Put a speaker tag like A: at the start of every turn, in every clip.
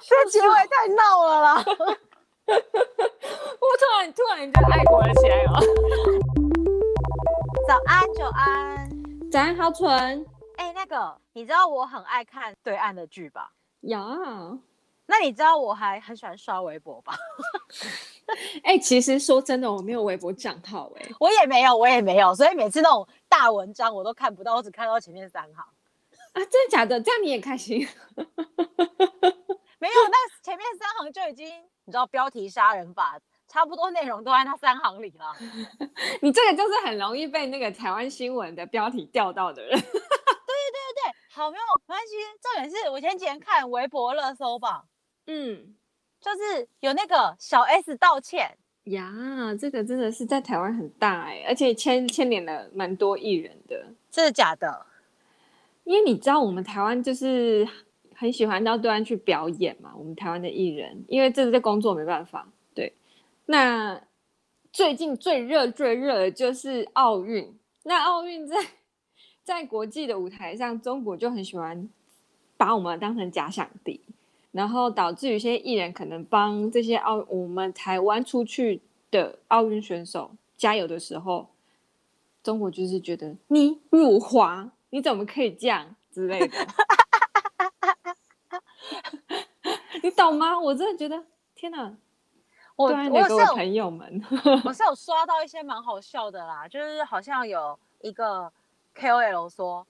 A: 这结尾太闹了啦！
B: 我突然突然就爱国了起来了。
A: 早安，久安，
B: 早安，好蠢。
A: 哎、欸，那个，你知道我很爱看对岸的剧吧？
B: 有。
A: 那你知道我还很喜欢刷微博吧？
B: 哎、欸，其实说真的，我没有微博账号哎，
A: 我也没有，我也没有，所以每次那种大文章我都看不到，我只看到前面三行。
B: 啊，真的假的？这样你也开心？
A: 没有，那前面三行就已经，你知道标题杀人法，差不多内容都在那三行里了。
B: 你这个就是很容易被那个台湾新闻的标题钓到的人。对对对
A: 对，好，没有没关系。重点是我前几天看微博热搜榜，
B: 嗯，
A: 就是有那个小 S 道歉
B: 呀，这个真的是在台湾很大哎、欸，而且牵牵连了蛮多艺人的，
A: 真的假的？
B: 因为你知道，我们台湾就是很喜欢到对岸去表演嘛。我们台湾的艺人，因为这是在工作，没办法。对，那最近最热、最热的就是奥运。那奥运在在国际的舞台上，中国就很喜欢把我们当成假想敌，然后导致有些艺人可能帮这些奥我们台湾出去的奥运选手加油的时候，中国就是觉得你辱华。你怎么可以这样之类的？你懂吗？我真的觉得天哪！
A: 我
B: 我有个朋友们，
A: 我是有刷到一些蛮好笑的啦，就是好像有一个 KOL 说，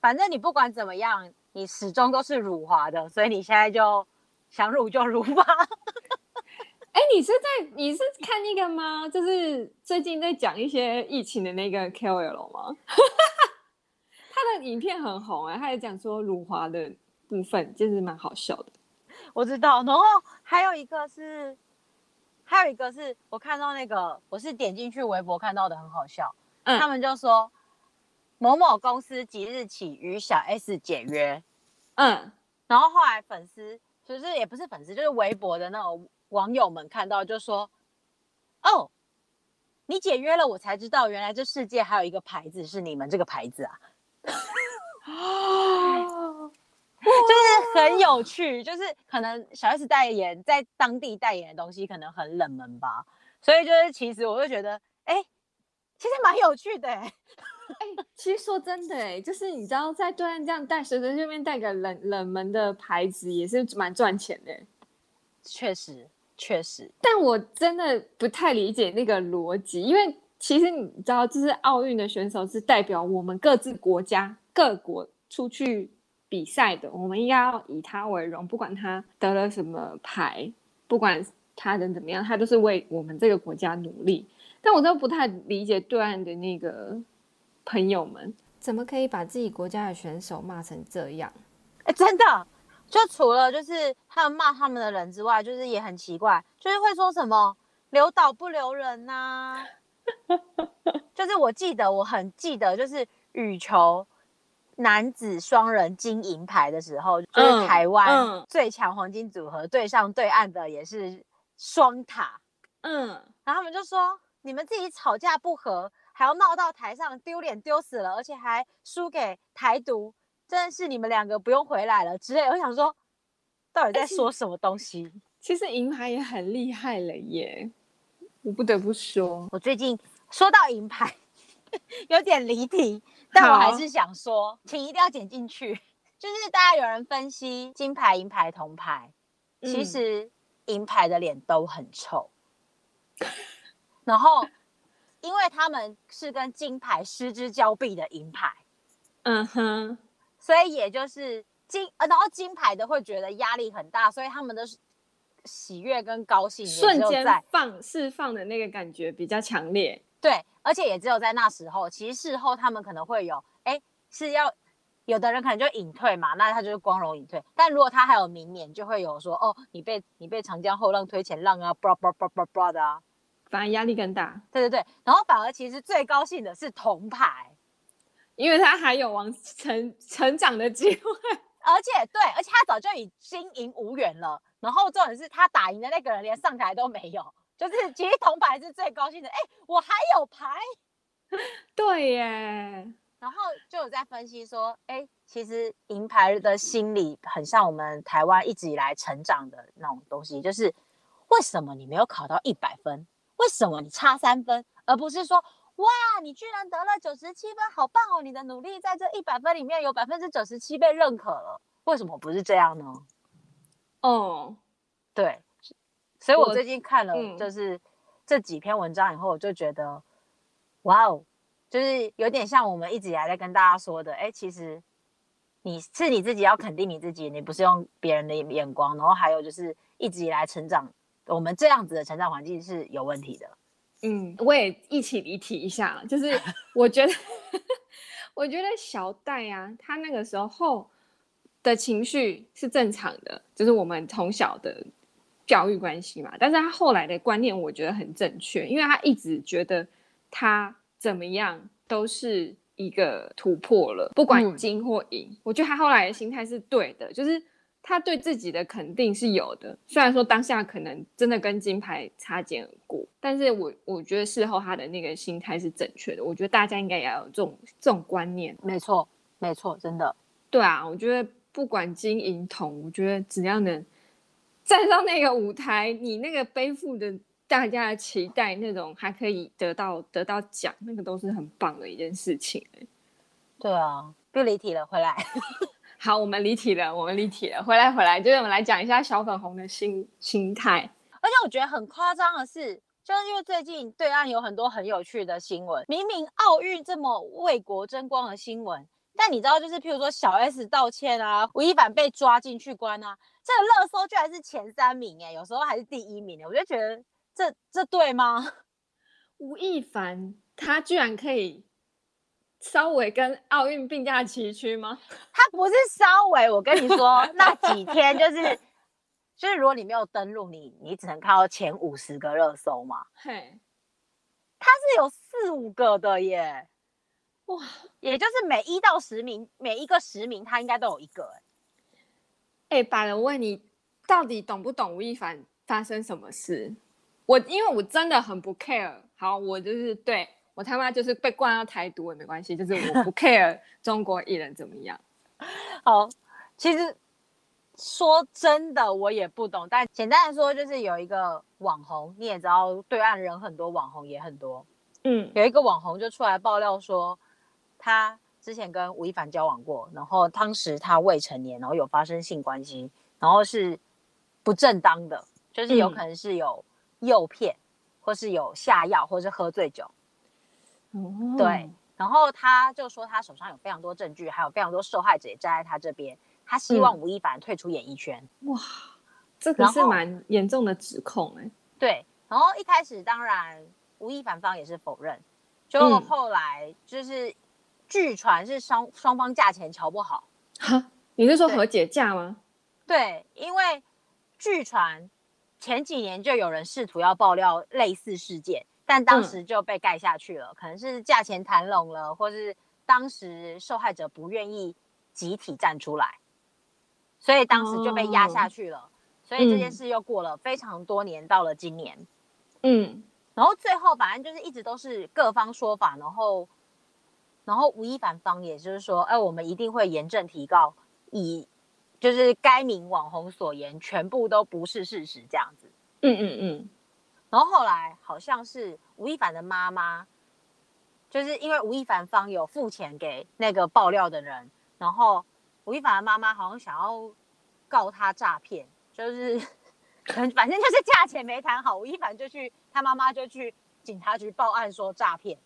A: 反正你不管怎么样，你始终都是辱华的，所以你现在就想辱就辱吧。
B: 哎、欸，你是在你是看那个吗？就是最近在讲一些疫情的那个 KOL 吗？他的影片很红啊，他也讲说辱华的部分就是蛮好笑的。
A: 我知道，然后还有一个是，还有一个是我看到那个，我是点进去微博看到的，很好笑。嗯，他们就说某某公司即日起与小 S 解约。嗯，然后后来粉丝就是也不是粉丝，就是微博的那种网友们看到就说：“哦，你解约了，我才知道原来这世界还有一个牌子是你们这个牌子啊。”哦，就是很有趣，就是可能小 S 代言在当地代言的东西可能很冷门吧，所以就是其实我就觉得，哎、欸，其实蛮有趣的、欸，哎、
B: 欸，其实说真的、欸，哎，就是你知道在对岸这样带随随便便带个冷冷门的牌子也是蛮赚钱的、欸，
A: 确实确实，
B: 但我真的不太理解那个逻辑，因为。其实你知道，就是奥运的选手是代表我们各自国家各国出去比赛的，我们应该要以他为荣，不管他得了什么牌，不管他人怎么样，他都是为我们这个国家努力。但我都不太理解对岸的那个朋友们，怎么可以把自己国家的选手骂成这样？
A: 哎，真的，就除了就是他们骂他们的人之外，就是也很奇怪，就是会说什么留岛不留人呐、啊。就是我记得，我很记得，就是羽球男子双人金银牌的时候，就是台湾最强黄金组合对上对岸的也是双塔，嗯，然后他们就说，你们自己吵架不和，还要闹到台上丢脸丢死了，而且还输给台独，真的是你们两个不用回来了之类。我想说，到底在说什么东西？
B: 其实银牌也很厉害了耶。我不得不说，
A: 我最近说到银牌，有点离题，但我还是想说，请一定要剪进去。就是大家有人分析金牌、银牌、铜牌，其实银牌的脸都很臭。嗯、然后，因为他们是跟金牌失之交臂的银牌，嗯哼，所以也就是金，然后金牌的会觉得压力很大，所以他们的。喜悦跟高兴
B: 瞬间放释放的那个感觉比较强烈，
A: 对，而且也只有在那时候。其实事后他们可能会有，哎，是要有的人可能就隐退嘛，那他就是光荣隐退。但如果他还有明年，就会有说，哦，你被你被长江后浪推前浪啊，bra bra bra bra bra 的啊，
B: 反而压力更大。
A: 对对对，然后反而其实最高兴的是铜牌，
B: 因为他还有往成成长的机会，
A: 而且对，而且他早就已经金银无缘了。然后重点是他打赢的那个人连上台都没有，就是其实铜牌是最高兴的。哎，我还有牌，
B: 对耶。
A: 然后就有在分析说，哎，其实银牌的心理很像我们台湾一直以来成长的那种东西，就是为什么你没有考到一百分？为什么你差三分？而不是说哇，你居然得了九十七分，好棒哦！你的努力在这一百分里面有百分之九十七被认可了。为什么不是这样呢？
B: 哦，
A: 对，所以我最近看了就是这几篇文章以后，我就觉得，哇哦，就是有点像我们一直以来在跟大家说的，哎，其实你是你自己要肯定你自己，你不是用别人的眼光。然后还有就是一直以来成长，我们这样子的成长环境是有问题的。
B: 嗯，我也一起离题一下，就是 我觉得，我觉得小戴啊，他那个时候的情绪是正常的，就是我们从小的教育关系嘛。但是他后来的观念，我觉得很正确，因为他一直觉得他怎么样都是一个突破了，不管金或银。嗯，我觉得他后来的心态是对的，就是。他对自己的肯定是有的，虽然说当下可能真的跟金牌擦肩而过，但是我我觉得事后他的那个心态是正确的。我觉得大家应该也要有这种这种观念。
A: 没错，没错，真的。
B: 对啊，我觉得不管金银铜，我觉得只要能站上那个舞台，你那个背负的大家的期待，那种还可以得到得到奖，那个都是很棒的一件事情。
A: 对啊，不离题了，回来。
B: 好，我们离题了，我们离题了，回来回来，就是我们来讲一下小粉红的心心态。
A: 而且我觉得很夸张的是，就是因为最近对岸有很多很有趣的新闻，明明奥运这么为国争光的新闻，但你知道，就是譬如说小 S 道歉啊，吴亦凡被抓进去关啊，这个热搜居然是前三名哎，有时候还是第一名哎，我就觉得这这对吗？
B: 吴亦凡他居然可以。稍微跟奥运并驾齐驱吗？
A: 他不是稍微，我跟你说，那几天就是就是，如果你没有登录，你你只能看到前五十个热搜嘛。嘿，他是有四五个的耶，哇，也就是每一到十名，每一个十名，他应该都有一个哎。
B: 哎、欸，百人问你到底懂不懂吴亦凡发生什么事？我因为我真的很不 care，好，我就是对。我他妈就是被灌到台独也没关系，就是我不 care 中国艺人怎么样。
A: 好，其实说真的我也不懂，但简单的说就是有一个网红，你也知道对岸人很多，网红也很多。嗯，有一个网红就出来爆料说，他之前跟吴亦凡交往过，然后当时他未成年，然后有发生性关系，然后是不正当的，就是有可能是有诱骗，嗯、或是有下药，或是喝醉酒。Oh. 对，然后他就说他手上有非常多证据，还有非常多受害者也站在他这边，他希望吴亦凡退出演艺圈。
B: 哇，这个是蛮严重的指控哎。
A: 对，然后一开始当然吴亦凡方也是否认，就后来就是据传是双双方价钱瞧不好。
B: 哈，你是说和解价
A: 吗？对，因为据传前几年就有人试图要爆料类似事件。但当时就被盖下去了，嗯、可能是价钱谈拢了，或是当时受害者不愿意集体站出来，所以当时就被压下去了。哦、所以这件事又过了非常多年，到了今年，嗯，然后最后反正就是一直都是各方说法，然后，然后吴亦凡方也就是说，哎，我们一定会严正提告，以就是该名网红所言全部都不是事实这样子。嗯嗯嗯。嗯然后后来好像是吴亦凡的妈妈，就是因为吴亦凡方有付钱给那个爆料的人，然后吴亦凡的妈妈好像想要告他诈骗，就是反正就是价钱没谈好，吴亦凡就去他妈妈就去警察局报案说诈骗，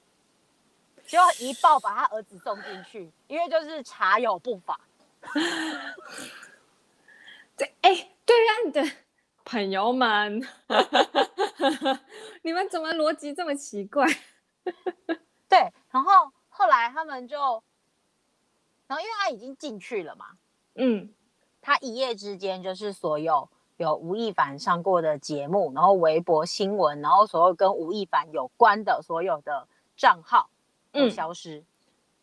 A: 结果一报把他儿子送进去，因为就是茶有不法。
B: 对，哎，对岸的朋友们。你们怎么逻辑这么奇怪？
A: 对，然后后来他们就，然后因为他已经进去了嘛，嗯，他一夜之间就是所有有吴亦凡上过的节目，然后微博新闻，然后所有跟吴亦凡有关的所有的账号都消失。
B: 嗯、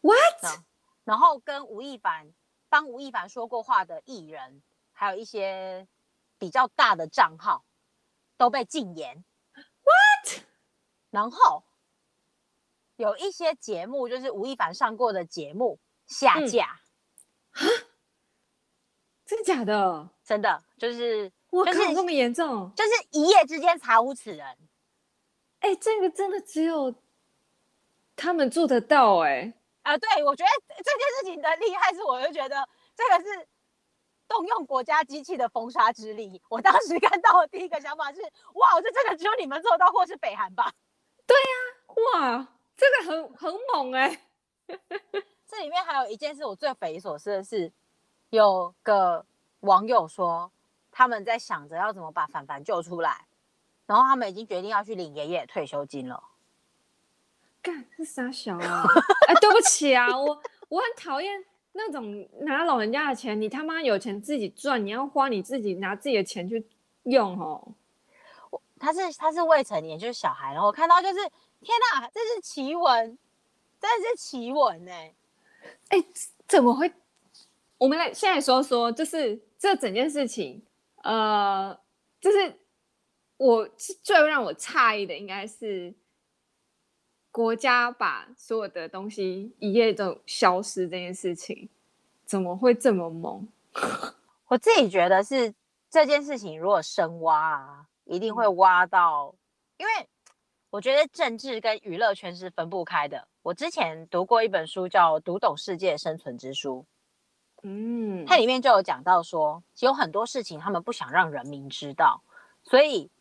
B: What？
A: 然后跟吴亦凡帮吴亦凡说过话的艺人，还有一些比较大的账号。都被禁言
B: ，What？
A: 然后有一些节目，就是吴亦凡上过的节目下架，啊
B: 真的假的？
A: 真的就是，
B: 我靠，
A: 就是
B: 这么严重？
A: 就是一夜之间查无此人。
B: 哎、欸，这个真的只有他们做得到哎、欸。
A: 啊、呃，对，我觉得这件事情的厉害是，我就觉得这个是动用国家机器的封杀之力。我当时看到的第一个想法是，哇，这真的只有你们做到，或是北韩吧？
B: 对呀、啊，哇，这个很很猛哎、欸。
A: 这里面还有一件事，我最匪夷所思的是，有个网友说他们在想着要怎么把凡凡救出来。然后他们已经决定要去领爷爷退休金了。
B: 干，是傻小啊！哎，对不起啊，我我很讨厌那种拿老人家的钱，你他妈有钱自己赚，你要花你自己拿自己的钱去用哦。
A: 我他是他是未成年，就是小孩，然后我看到就是天哪，这是奇闻，这是奇闻呢。
B: 哎，怎么会？我们来现在说说，就是这整件事情，呃，就是。我最让我诧异的应该是国家把所有的东西一夜就消失这件事情，怎么会这么猛？
A: 我自己觉得是这件事情如果深挖啊，一定会挖到，因为我觉得政治跟娱乐圈是分不开的。我之前读过一本书叫《读懂世界生存之书》，嗯，它里面就有讲到说，有很多事情他们不想让人民知道，所以。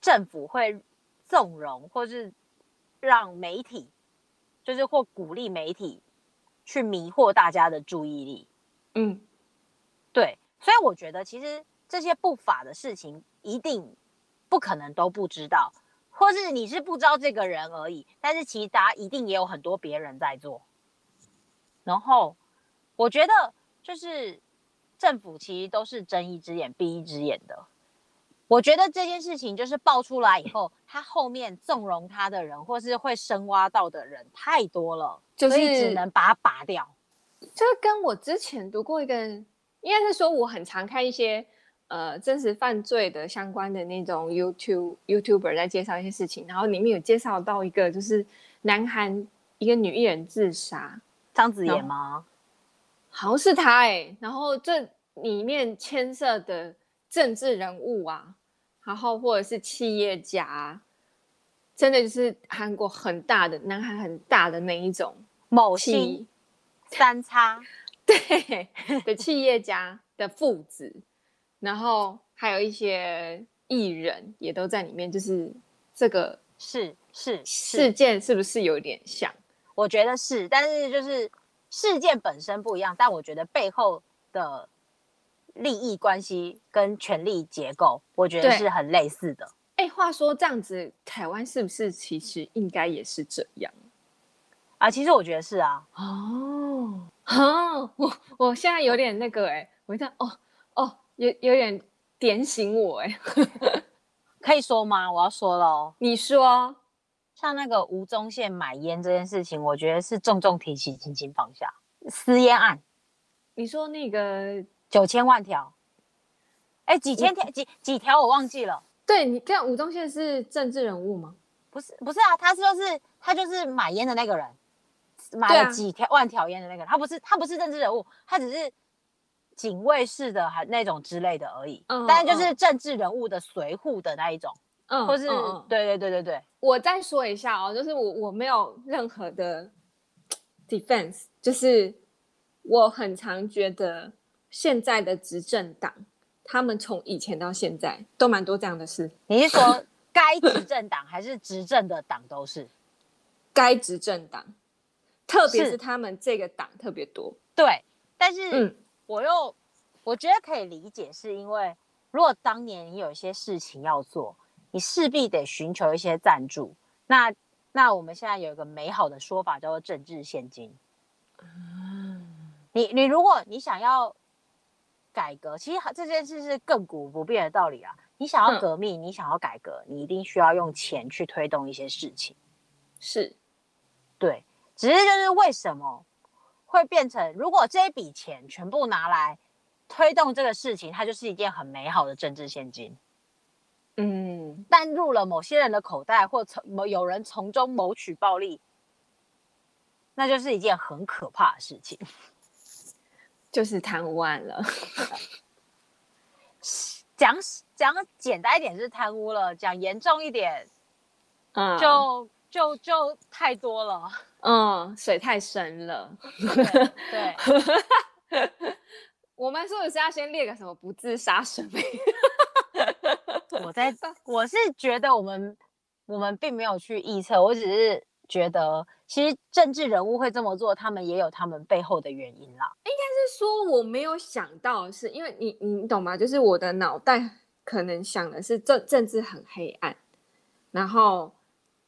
A: 政府会纵容，或是让媒体，就是或鼓励媒体去迷惑大家的注意力。嗯，对，所以我觉得其实这些不法的事情一定不可能都不知道，或是你是不知道这个人而已。但是其实大家一定也有很多别人在做。然后我觉得就是政府其实都是睁一只眼闭一只眼的。我觉得这件事情就是爆出来以后，他后面纵容他的人，或是会深挖到的人太多了，就是、所以只能把它拔掉。
B: 就是跟我之前读过一个，应该是说我很常看一些呃真实犯罪的相关的那种 YouTube YouTuber 在介绍一些事情，然后里面有介绍到一个就是南韩一个女艺人自杀，
A: 张子妍吗？
B: 好像是她哎、欸，然后这里面牵涉的政治人物啊。然后或者是企业家，真的就是韩国很大的、南韩很大的那一种
A: 某星三叉，
B: 对的企业家的父子，然后还有一些艺人也都在里面，就是这个
A: 是是
B: 事件是不是有点像？
A: 我觉得是，但是就是事件本身不一样，但我觉得背后的。利益关系跟权力结构，我觉得是很类似的。
B: 哎，话说这样子，台湾是不是其实应该也是这样
A: 啊？其实我觉得是啊。
B: 哦，哦，我我现在有点那个哎、欸，我一下哦哦，有有点点醒我哎、欸，
A: 可以说吗？我要说了哦。
B: 你说，
A: 像那个吴宗宪买烟这件事情，我觉得是重重提起，轻轻放下。私烟案，
B: 你说那个。
A: 九千万条，哎，几千条，几几条我忘记了。
B: 对，你这样，吴宗宪是政治人物吗？
A: 不是，不是啊，他是就是他就是买烟的那个人，买了几条、啊、万条烟的那个人，他不是他不是政治人物，他只是警卫室的还那种之类的而已。嗯，但是就是政治人物的随护的那一种，嗯，或是、嗯、对对对对对。
B: 我再说一下哦，就是我我没有任何的 defense，就是我很常觉得。现在的执政党，他们从以前到现在都蛮多这样的事。
A: 你是说该执政党还是执政的党都是？
B: 该执政党，特别是他们这个党特别多。
A: 对，但是我又、嗯、我觉得可以理解，是因为如果当年你有一些事情要做，你势必得寻求一些赞助。那那我们现在有一个美好的说法叫做政治现金。嗯，你你如果你想要。改革其实这件事是亘古不变的道理啊！你想要革命，嗯、你想要改革，你一定需要用钱去推动一些事情。
B: 是，
A: 对，只是就是为什么会变成，如果这一笔钱全部拿来推动这个事情，它就是一件很美好的政治现金。嗯，但入了某些人的口袋，或从某有人从中谋取暴利，那就是一件很可怕的事情。
B: 就是贪污案了。
A: 讲讲简单一点是贪污了，讲严重一点，
B: 嗯，
A: 就就就太多了。
B: 嗯，水太深了。
A: 对，
B: 对 我们说的是要先列个什么不自杀神明。
A: 我在，我是觉得我们我们并没有去预测，我只是觉得其实政治人物会这么做，他们也有他们背后的原因啦。
B: 应该是说我没有想到的是，因为你你懂吗？就是我的脑袋可能想的是政政治很黑暗，然后。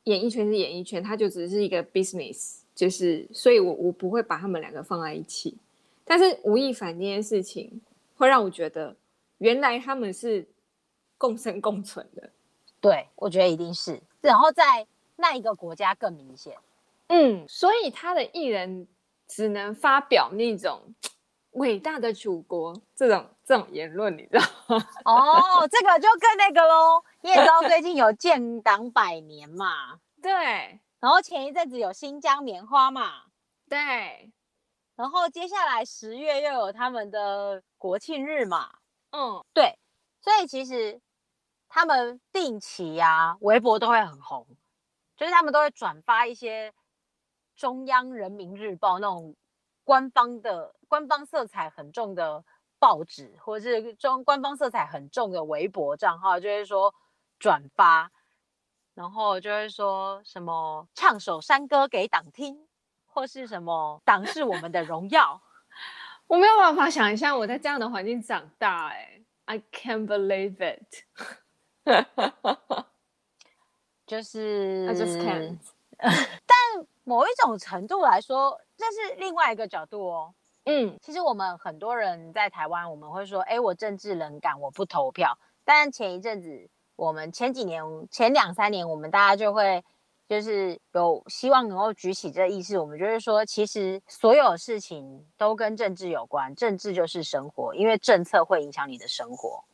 B: 演艺圈是演艺圈，它就只是一个 business，就是，所以我我不会把他们两个放在一起。但是吴亦凡这件事情，会让我觉得，原来他们是共生共存的。
A: 对，我觉得一定是。然后在那一个国家更明显。
B: 嗯，所以他的艺人只能发表那种伟大的祖国这种这种言论，你知道吗？
A: 哦，这个就更那个喽。你也知道最近有建党百年嘛？
B: 对。
A: 然后前一阵子有新疆棉花嘛？
B: 对。
A: 然后接下来十月又有他们的国庆日嘛？
B: 嗯，
A: 对。所以其实他们定期呀、啊，微博都会很红，就是他们都会转发一些中央人民日报那种官方的、官方色彩很重的报纸，或者是中官方色彩很重的微博账号，就是说。转发，然后就会说什么唱首山歌给党听，或是什么党是我们的荣耀。
B: 我没有办法想象我在这样的环境长大，哎，I can't believe it。
A: 就是
B: ，I just can't。
A: 但某一种程度来说，这是另外一个角度哦。
B: 嗯，
A: 其实我们很多人在台湾，我们会说，哎，我政治冷感，我不投票。但前一阵子。我们前几年、前两三年，我们大家就会就是有希望能够举起这意识。我们就是说，其实所有事情都跟政治有关，政治就是生活，因为政策会影响你的生活。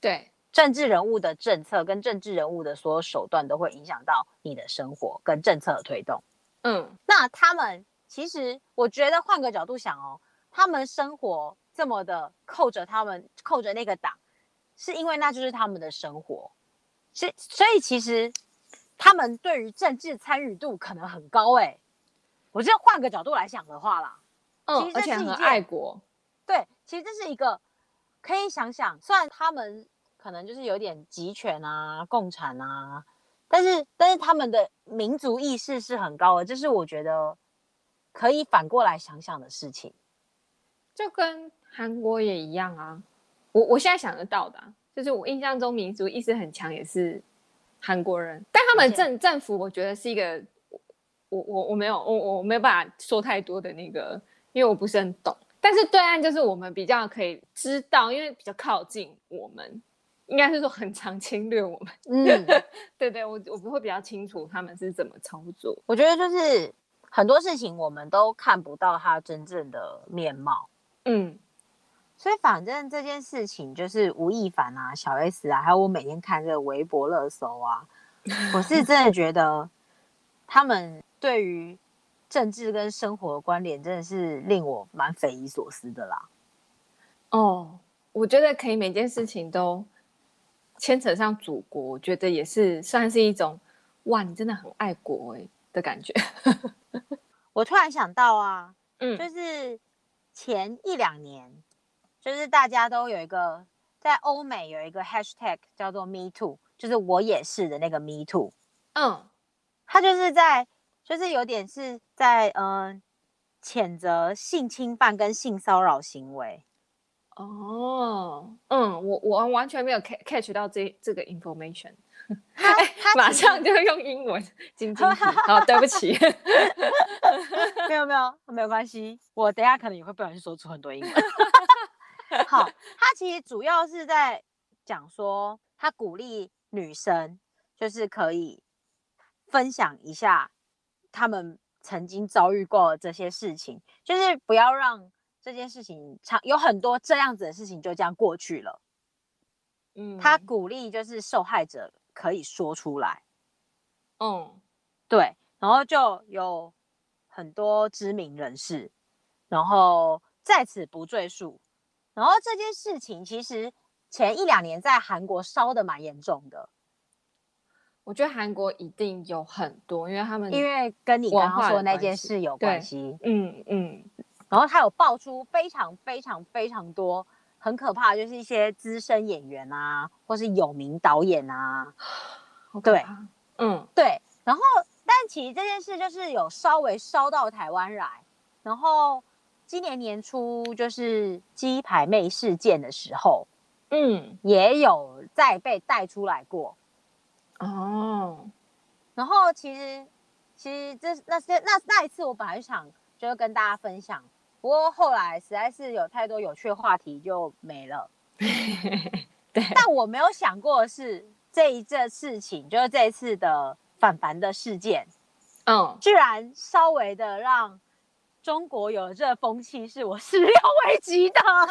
B: 对，
A: 政治人物的政策跟政治人物的所有手段都会影响到你的生活跟政策的推动。
B: 嗯，
A: 那他们其实，我觉得换个角度想哦，他们生活这么的扣着他们扣着那个党，是因为那就是他们的生活。所以，所以其实他们对于政治参与度可能很高哎、欸。我就换个角度来想的话啦，
B: 嗯，而且很爱国。
A: 对，其实这是一个可以想想，虽然他们可能就是有点集权啊、共产啊，但是但是他们的民族意识是很高的，这是我觉得可以反过来想想的事情。
B: 就跟韩国也一样啊，我我现在想得到的、啊。就是我印象中民族意识很强，也是韩国人，但他们政政府，我觉得是一个，我我我没有我我没有办法说太多的那个，因为我不是很懂。但是对岸就是我们比较可以知道，因为比较靠近我们，应该是说很常侵略我们。嗯，对对，我我不会比较清楚他们是怎么操作。
A: 我觉得就是很多事情我们都看不到他真正的面貌。
B: 嗯。
A: 所以反正这件事情就是吴亦凡啊、小 S 啊，还有我每天看这个微博热搜啊，我是真的觉得他们对于政治跟生活的关联真的是令我蛮匪夷所思的啦。
B: 哦，我觉得可以每件事情都牵扯上祖国，我觉得也是算是一种哇，你真的很爱国哎的感觉。
A: 我突然想到啊，
B: 嗯，
A: 就是前一两年。就是大家都有一个，在欧美有一个 hashtag 叫做 Me Too，就是我也是的那个 Me Too。
B: 嗯，
A: 他就是在，就是有点是在，嗯、呃，谴责性侵犯跟性骚扰行为。
B: 哦，嗯，我我完全没有 catch 到这这个 information。马上就用英文，晶晶，好，对不起。
A: 没有没有，没有关系，我等下可能也会不小心说出很多英文。好，他其实主要是在讲说，他鼓励女生就是可以分享一下他们曾经遭遇过的这些事情，就是不要让这件事情常，有很多这样子的事情就这样过去了。
B: 嗯，
A: 他鼓励就是受害者可以说出来。
B: 嗯，
A: 对，然后就有很多知名人士，然后。在此不赘述。然后这件事情其实前一两年在韩国烧的蛮严重的。
B: 我觉得韩国一定有很多，因为他们
A: 因为跟你刚刚说的那件事有关系。
B: 嗯嗯。
A: 然后他有爆出非常非常非常多很可怕，就是一些资深演员啊，或是有名导演啊。对，嗯，对。然后，但其实这件事就是有稍微烧到台湾来。然后今年年初就是鸡排妹事件的时候，嗯，也有再被带出来过。哦。然后其实，其实这那些那那一次，我本来想就是跟大家分享，不过后来实在是有太多有趣的话题就没了。对。但我没有想过的是这一件事情，就是这一次的。反凡的事件，嗯，居然稍微的让中国有了这个风气，是我始料未及的。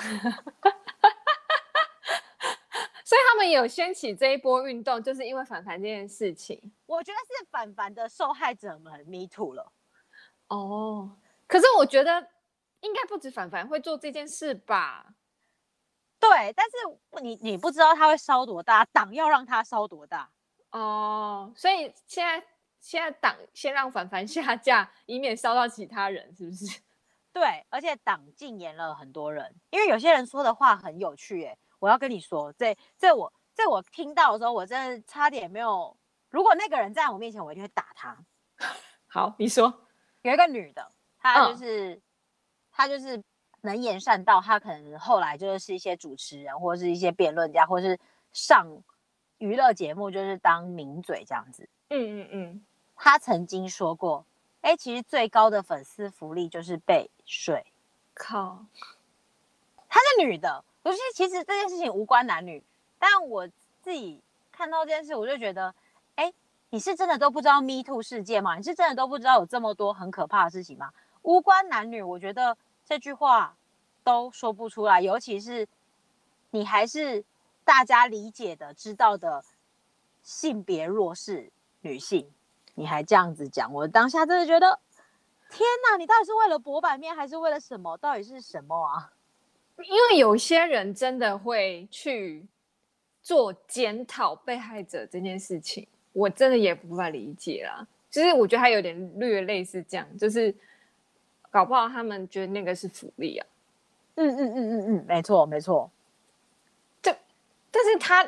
B: 所以他们有掀起这一波运动，就是因为反凡这件事情。
A: 我觉得是反凡的受害者们 me too 了。
B: 哦，可是我觉得应该不止凡凡会做这件事吧？
A: 对，但是你你不知道他会烧多大，党要让他烧多大。
B: 哦，所以现在现在党先让凡凡 下架，以免烧到其他人，是不是？
A: 对，而且党禁言了很多人，因为有些人说的话很有趣，耶。我要跟你说，这这我这我听到的时候，我真的差点没有。如果那个人在我面前，我一定会打他。
B: 好，你说，
A: 有一个女的，她就是、嗯、她就是能言善道，他可能后来就是一些主持人，或者是一些辩论家，或是上。娱乐节目就是当名嘴这样子，嗯嗯嗯。他曾经说过，哎、欸，其实最高的粉丝福利就是被睡。靠，她是女的，不是其实这件事情无关男女，但我自己看到这件事，我就觉得，哎、欸，你是真的都不知道 Me Too 事件吗？你是真的都不知道有这么多很可怕的事情吗？无关男女，我觉得这句话都说不出来，尤其是你还是。大家理解的、知道的性别弱势女性，你还这样子讲，我当下真的觉得，天哪！你到底是为了博版面，还是为了什么？到底是什么啊？
B: 因为有些人真的会去做检讨被害者这件事情，我真的也无法理解啦。其实我觉得他有点略类似这样，就是搞不好他们觉得那个是福利啊。
A: 嗯嗯嗯嗯嗯，没错没错。
B: 但是他，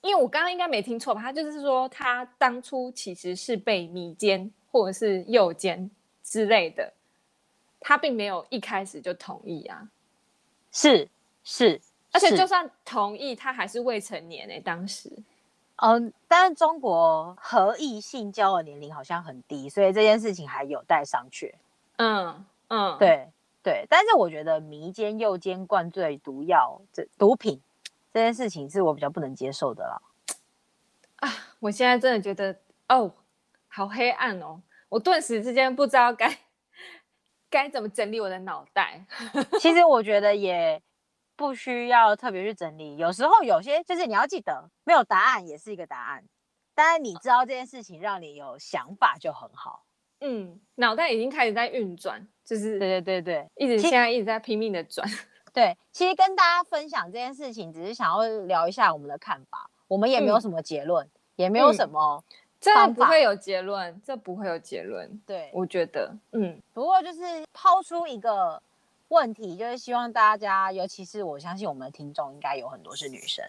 B: 因为我刚刚应该没听错吧？他就是说，他当初其实是被迷奸或者是诱奸之类的，他并没有一开始就同意啊。
A: 是是，
B: 而且就算同意，他还是未成年诶、欸。当时，
A: 嗯，但是中国合意性交的年龄好像很低，所以这件事情还有待商榷。嗯嗯，对对，但是我觉得迷奸、诱奸、灌醉毒药、这毒品。这件事情是我比较不能接受的了，
B: 啊！我现在真的觉得哦，好黑暗哦，我顿时之间不知道该该怎么整理我的脑袋。
A: 其实我觉得也不需要特别去整理，有时候有些就是你要记得，没有答案也是一个答案。当然你知道这件事情让你有想法就很好。
B: 嗯，脑袋已经开始在运转，就是
A: 对对对对，
B: 一直现在一直在拼命的转。
A: 对，其实跟大家分享这件事情，只是想要聊一下我们的看法。我们也没有什么结论，嗯、也没有什么，
B: 这不会有结论，这不会有结论。
A: 对，
B: 我觉得，嗯。
A: 不过就是抛出一个问题，就是希望大家，尤其是我相信我们的听众应该有很多是女生，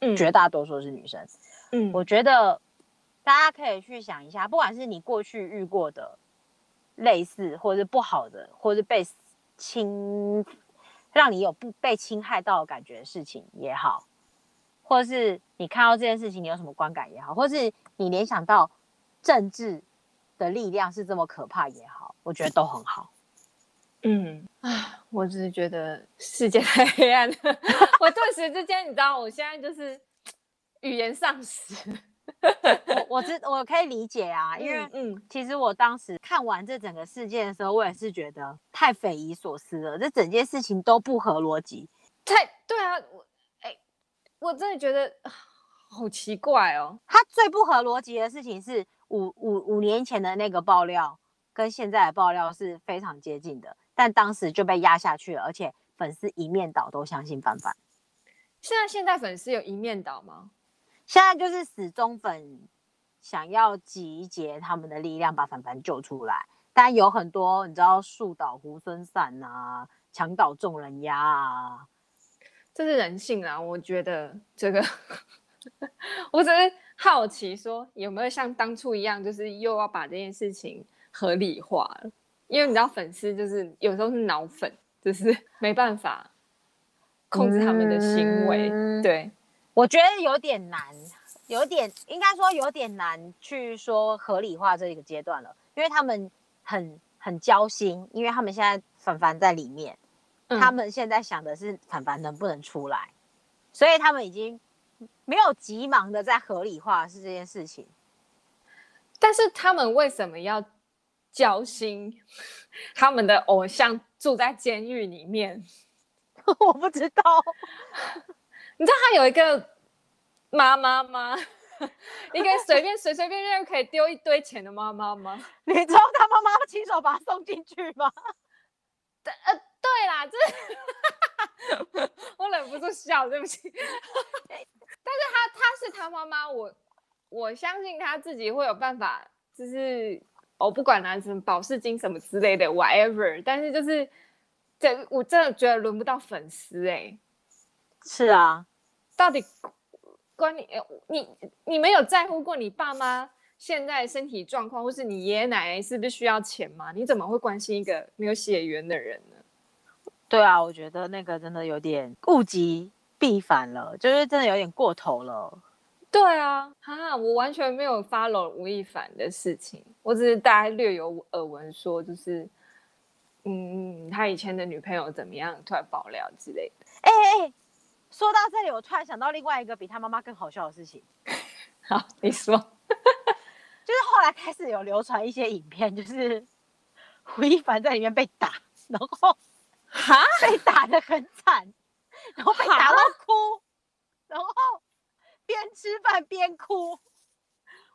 A: 嗯，绝大多数是女生，嗯。我觉得大家可以去想一下，不管是你过去遇过的类似，或者是不好的，或者是被侵。让你有不被侵害到的感觉的事情也好，或是你看到这件事情你有什么观感也好，或是你联想到政治的力量是这么可怕也好，我觉得都很好。
B: 嗯啊，我只是觉得世界太黑暗了，我顿时之间，你知道，我现在就是语言丧失。
A: 我我知我可以理解啊，因为嗯，其实我当时看完这整个事件的时候，我也是觉得太匪夷所思了，这整件事情都不合逻辑。
B: 太对啊，我哎、欸，我真的觉得好奇怪哦。
A: 他最不合逻辑的事情是五五五年前的那个爆料跟现在的爆料是非常接近的，但当时就被压下去了，而且粉丝一面倒都相信凡凡。
B: 现在现在粉丝有一面倒吗？
A: 现在就是死忠粉想要集结他们的力量把凡凡救出来，但有很多你知道树倒猢狲散啊，墙倒众人压啊，
B: 这是人性啊！我觉得这个，我只是好奇说有没有像当初一样，就是又要把这件事情合理化了。因为你知道粉丝就是有时候是脑粉，就是没办法控制他们的行为。嗯、对，
A: 我觉得有点难，有点应该说有点难去说合理化这一个阶段了，因为他们很很交心，因为他们现在凡凡在里面，嗯、他们现在想的是凡凡能不能出来，所以他们已经没有急忙的在合理化是这件事情。
B: 但是他们为什么要？交心，他们的偶像住在监狱里面，
A: 我不知道。
B: 你知道他有一个妈妈吗？一个随便随随便便可以丢一堆钱的妈妈吗？
A: 你知道他妈妈亲手把他送进去吗？
B: 对，呃，对啦，这我忍不住笑，对不起。但是他他是他妈妈，我我相信他自己会有办法，就是。我、哦、不管拿什么保释金什么之类的，whatever，但是就是，这我真的觉得轮不到粉丝哎、欸。
A: 是啊，
B: 到底关你你你没有在乎过你爸妈现在身体状况，或是你爷爷奶奶是不是需要钱吗？你怎么会关心一个没有血缘的人呢？
A: 对啊，我觉得那个真的有点物极必反了，就是真的有点过头了。
B: 对啊，哈，我完全没有 follow 吴亦凡的事情，我只是大概略有耳闻，说就是，嗯，他以前的女朋友怎么样，突然爆料之类的。
A: 哎哎哎，说到这里，我突然想到另外一个比他妈妈更好笑的事情。
B: 好，你说，
A: 就是后来开始有流传一些影片，就是 吴亦凡在里面被打，然后哈被打得很惨，然后被打到哭，然后。边吃饭边哭，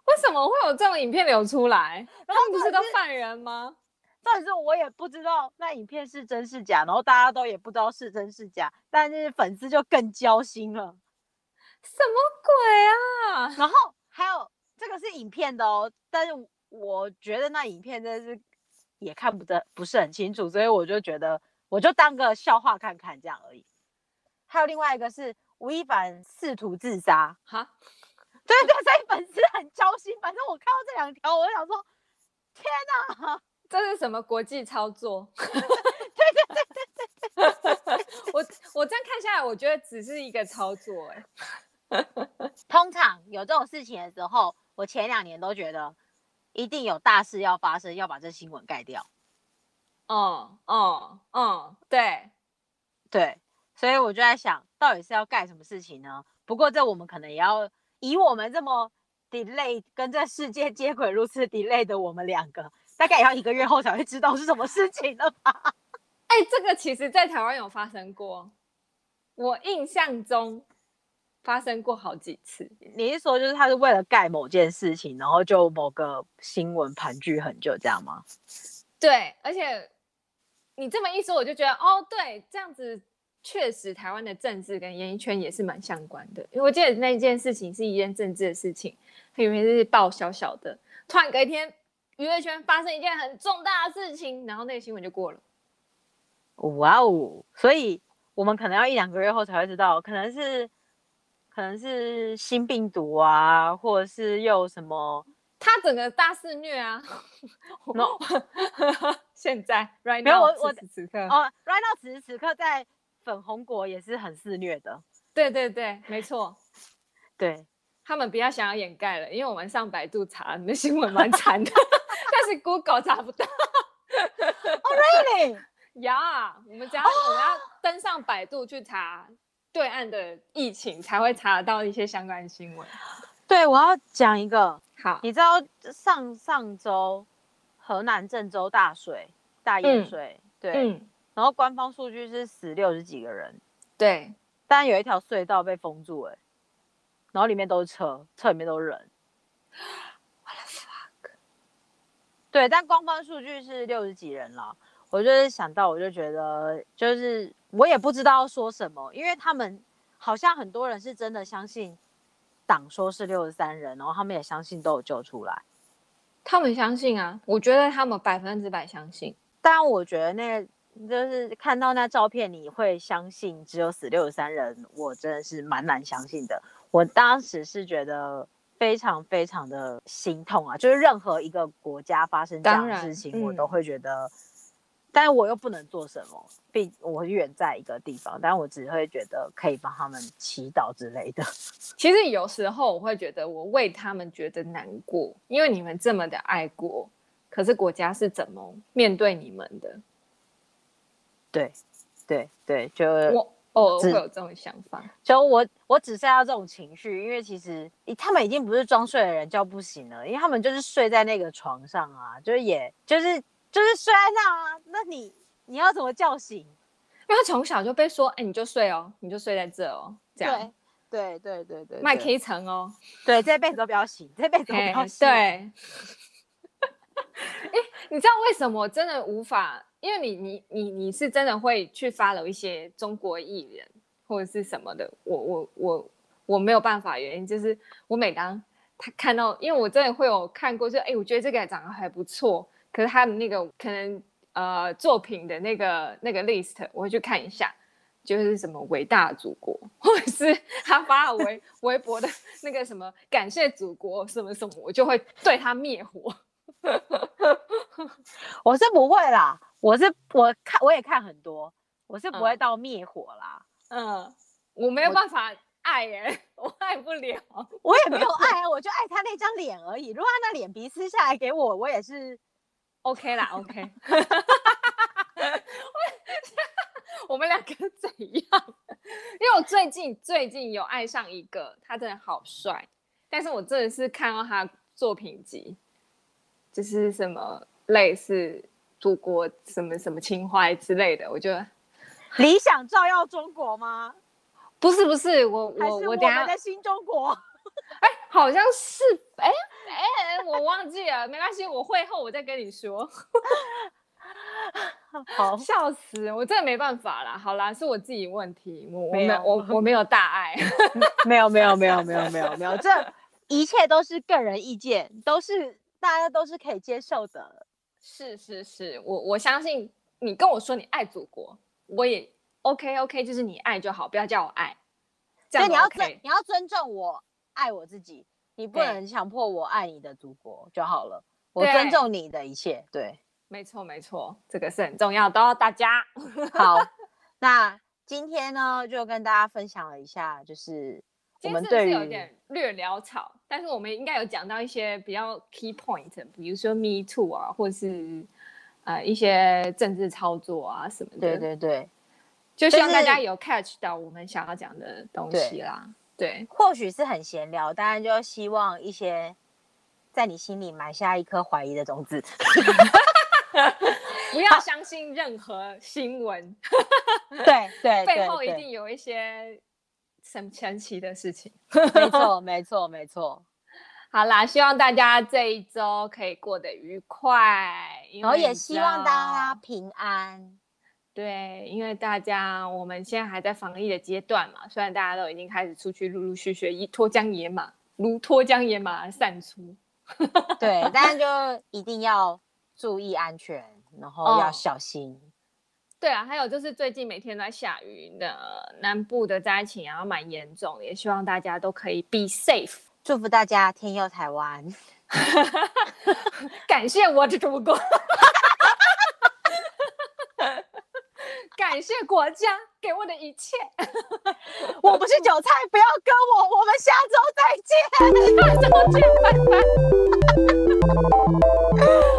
B: 为什么会有这种影片流出来？他们不是都犯人吗？
A: 但是我也不知道那影片是真是假，然后大家都也不知道是真是假，但是粉丝就更焦心了。
B: 什么鬼啊？
A: 然后还有这个是影片的哦，但是我觉得那影片真的是也看不得不是很清楚，所以我就觉得我就当个笑话看看这样而已。还有另外一个是。吴亦凡试图自杀，哈，对对，所以粉丝很焦心。反正我看到这两条，我就想说，天哪，
B: 这是什么国际操作？
A: 对对对对对对，
B: 我我这样看下来，我觉得只是一个操作。哎，
A: 通常有这种事情的时候，我前两年都觉得一定有大事要发生，要把这新闻盖掉。
B: 哦哦哦，对
A: 对。所以我就在想，到底是要盖什么事情呢？不过这我们可能也要以我们这么 delay 跟这世界接轨如此 delay 的我们两个，大概也要一个月后才会知道是什么事情了吧？
B: 哎、欸，这个其实在台湾有发生过，我印象中发生过好几次。
A: 你是说就是他是为了盖某件事情，然后就某个新闻盘踞很久这样吗？
B: 对，而且你这么一说，我就觉得哦，对，这样子。确实，台湾的政治跟演艺圈也是蛮相关的。因为我记得那件事情是一件政治的事情，它原本是报小小的，突然隔一天娱乐圈发生一件很重大的事情，然后那个新闻就过了。
A: 哇哦！所以我们可能要一两个月后才会知道，可能是可能是新病毒啊，或者是又什么？
B: 他整个大肆虐啊！No，现在 right now
A: 没有我我
B: 此时此刻
A: 哦，right now 此时此刻在。粉红国也是很肆虐的，
B: 对对对，没错，
A: 对
B: 他们比较想要掩盖了，因为我们上百度查，你的新闻蛮惨的，但是 Google 查不到。
A: Oh really？
B: 呀，我们只要我们要登上百度去查对岸的疫情，才会查得到一些相关的新闻。
A: 对，我要讲一个，
B: 好，
A: 你知道上上周河南郑州大水大淹水，嗯、对。嗯然后官方数据是死六十几个人，
B: 对，
A: 但有一条隧道被封住，哎，然后里面都是车，车里面都是人。对，但官方数据是六十几人了。我就是想到，我就觉得，就是我也不知道说什么，因为他们好像很多人是真的相信党说是六十三人，然后他们也相信都有救出来。
B: 他们相信啊，我觉得他们百分之百相信。
A: 但我觉得那个就是看到那照片，你会相信只有死六十三人，我真的是蛮难相信的。我当时是觉得。非常非常的心痛啊！就是任何一个国家发生这样的事情，我都会觉得，嗯、但是我又不能做什么，并我远在一个地方，但我只会觉得可以帮他们祈祷之类的。
B: 其实有时候我会觉得，我为他们觉得难过，因为你们这么的爱国，可是国家是怎么面对你们的？
A: 对，对，对，就
B: 我。哦，会有这种想法，
A: 就我我只剩下这种情绪，因为其实他们已经不是装睡的人叫不醒了，因为他们就是睡在那个床上啊，就是也就是就是睡在那啊，那你你要怎么叫醒？
B: 因为他从小就被说，哎，你就睡哦，你就睡在这哦，这样，
A: 对对对对对，
B: 麦 K 层哦，
A: 对，这辈子都不要醒，这辈子都不要醒，
B: 对。哎，你知道为什么我真的无法？因为你你你你是真的会去 follow 一些中国艺人或者是什么的，我我我我没有办法，原因就是我每当他看到，因为我真的会有看过，就哎，我觉得这个长得还不错，可是他的那个可能呃作品的那个那个 list 我会去看一下，就是什么伟大祖国，或者是 他发微微博的那个什么感谢祖国什么什么，我就会对他灭火。
A: 我是不会啦。我是我看我也看很多，我是不会到灭火啦。
B: 嗯，嗯，我没有办法爱耶、欸，我，我爱不了，
A: 我也没有 爱啊，我就爱他那张脸而已。如果他那脸皮撕下来给我，我也是
B: OK 啦，OK。我们两个怎样？因为我最近最近有爱上一个，他真的好帅，但是我真的是看到他作品集，就是什么类似。祖国什么什么情怀之类的，我觉得
A: 理想照耀中国吗？
B: 不是不是，我我我
A: 我们的新中国，
B: 哎，好像是，哎哎，我忘记了，没关系，我会后我再跟你说。好，笑死，我真的没办法啦。好啦，是我自己问题，我没有我我没有大爱，
A: 没有没有没有没有没有没有，这一切都是个人意见，都是大家都是可以接受的。
B: 是是是，我我相信你跟我说你爱祖国，我也 OK OK，就是你爱就好，不要叫我爱。
A: 这样、OK、你要尊你要尊重我爱我自己，你不能强迫我爱你的祖国就好了。我尊重你的一切，对，对
B: 没错没错，这个是很重要的哦，大家。
A: 好，那今天呢就跟大家分享了一下，就是。我们对于
B: 有点略潦草，但是我们应该有讲到一些比较 key point，比如说 Me Too 啊，或是呃一些政治操作啊什么的。
A: 对对对，
B: 就希望大家有 catch 到我们想要讲的东西啦。对，对
A: 或许是很闲聊，当然就希望一些在你心里埋下一颗怀疑的种子，
B: 不要相信任何新闻。
A: 对 对，
B: 背后一定有一些。神神奇的事情，
A: 没错，没错，没错。
B: 好啦，希望大家这一周可以过得愉快，
A: 然后也希望大家平安。
B: 对，因为大家我们现在还在防疫的阶段嘛，虽然大家都已经开始出去陆陆续续一脱缰野马，如脱缰野马散出。
A: 对，但是就一定要注意安全，然后要小心。哦
B: 对啊，还有就是最近每天都在下雨的南部的灾情然后蛮严重，也希望大家都可以 be safe，
A: 祝福大家天佑台湾，
B: 感谢我的祖国，感谢国家给我的一切，
A: 我不是韭菜，不要割我，我们下周再见，
B: 下周见，拜拜。